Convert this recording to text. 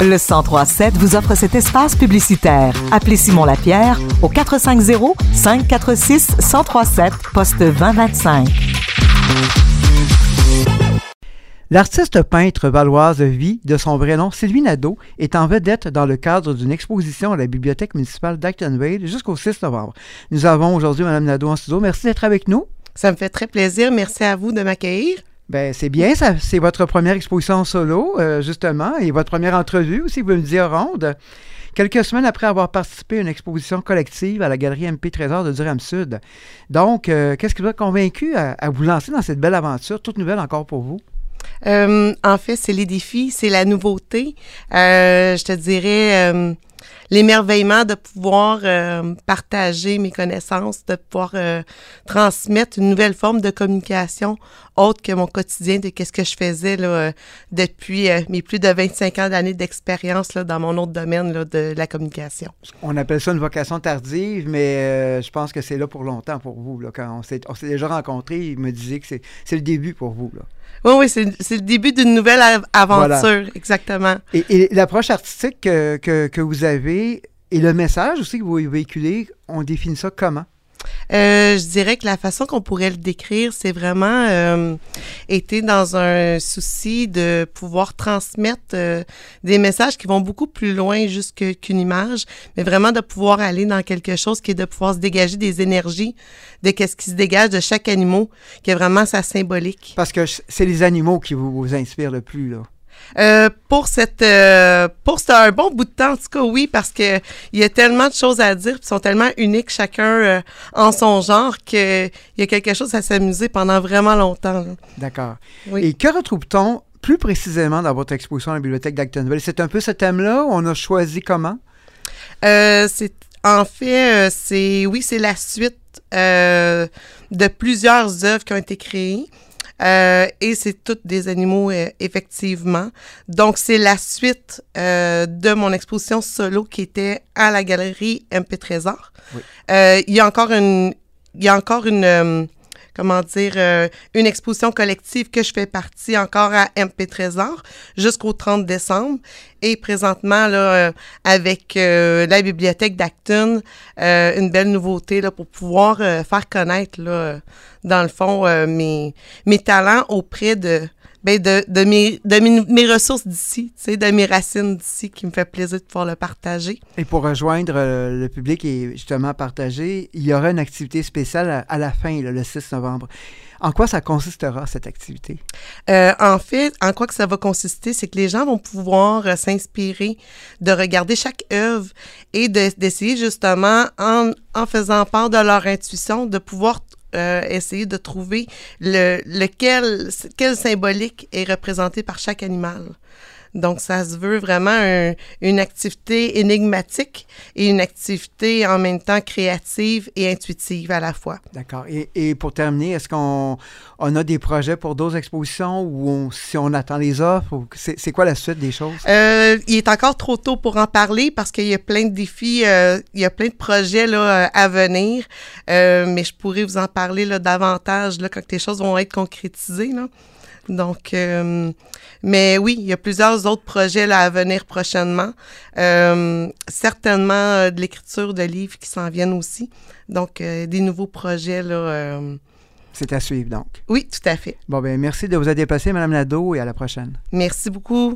Le 1037 vous offre cet espace publicitaire. Appelez Simon Lapierre au 450 546 1037 poste 2025. L'artiste peintre valoise vit de son vrai nom Sylvie Nadeau est en vedette dans le cadre d'une exposition à la Bibliothèque municipale d'Actonville jusqu'au 6 novembre. Nous avons aujourd'hui Mme Nadeau en studio. Merci d'être avec nous. Ça me fait très plaisir. Merci à vous de m'accueillir. Ben, c'est bien, ça, c'est votre première exposition solo, euh, justement, et votre première entrevue aussi, vous me dire ronde. Quelques semaines après avoir participé à une exposition collective à la galerie MP Trésor de Durham Sud. Donc, euh, qu'est-ce qui vous a convaincu à, vous lancer dans cette belle aventure, toute nouvelle encore pour vous? Euh, en fait, c'est les défis, c'est la nouveauté. je te dirais l'émerveillement de pouvoir euh, partager mes connaissances, de pouvoir euh, transmettre une nouvelle forme de communication autre que mon quotidien de qu'est-ce que je faisais là, euh, depuis mes plus de 25 ans d'années d'expérience dans mon autre domaine là, de la communication. On appelle ça une vocation tardive, mais je pense que c'est là pour longtemps pour vous. Là, quand on s'est, déjà rencontrés, il me disait que c'est, le début pour vous. Là. Oui, oui, c'est, le début d'une nouvelle aventure, exactement. Et, l'approche artistique que, que, que vous avez et le message aussi que vous véhiculez, on définit ça comment? Euh, je dirais que la façon qu'on pourrait le décrire, c'est vraiment euh, été dans un souci de pouvoir transmettre euh, des messages qui vont beaucoup plus loin juste qu'une image, mais vraiment de pouvoir aller dans quelque chose qui est de pouvoir se dégager des énergies, de qu'est-ce qui se dégage de chaque animal, qui est vraiment sa symbolique. Parce que c'est les animaux qui vous, vous inspirent le plus, là. Euh, pour cette euh, pour un bon bout de temps en tout cas oui parce que il y a tellement de choses à dire puis sont tellement uniques chacun euh, en son genre que il y a quelque chose à s'amuser pendant vraiment longtemps. D'accord. Et que retrouve-t-on plus précisément dans votre exposition à la bibliothèque d'Actonville C'est un peu ce thème-là. On a choisi comment? C'est en fait c'est oui c'est la suite de plusieurs œuvres qui ont été créées. Euh, et c'est toutes des animaux, euh, effectivement. Donc, c'est la suite euh, de mon exposition solo qui était à la galerie MP Trésor. Oui. il y a encore une... Il y a encore une comment dire, une exposition collective que je fais partie encore à MP Trésor jusqu'au 30 décembre. Et présentement, là, avec la bibliothèque d'Acton, une belle nouveauté là, pour pouvoir faire connaître là, dans le fond, euh, mes, mes talents auprès de, ben de, de, mes, de mes, ressources d'ici, de mes racines d'ici, qui me fait plaisir de pouvoir le partager. Et pour rejoindre euh, le public et justement partager, il y aura une activité spéciale à, la fin, le 6 novembre. En quoi ça consistera, cette activité? Euh, en fait, en quoi que ça va consister, c'est que les gens vont pouvoir s'inspirer de regarder chaque œuvre et d'essayer justement, en, en faisant part de leur intuition, de pouvoir euh, essayer de trouver le, lequel, quel symbolique est représenté par chaque animal. Donc, ça se veut vraiment une activité énigmatique et une activité en même temps créative et intuitive à la fois. D'accord. Et, et, pour terminer, est-ce qu'on on a des projets pour d'autres expositions ou si on attend les offres? C'est quoi la suite des choses? Euh, il est encore trop tôt pour en parler parce qu'il y a plein de défis, euh, il y a plein de projets là, à venir, euh, mais je pourrais vous en parler là, davantage là, quand les choses vont être concrétisées. Là. Donc, euh, mais oui, il y a plusieurs autres projets là, à venir prochainement. Euh, certainement euh, de l'écriture de livres qui s'en viennent aussi. Donc, des nouveaux projets là. C'est à suivre donc. Oui, tout à fait. Bon, ben merci de vous être déplacé, Mme Nadeau, et à la prochaine. Merci beaucoup.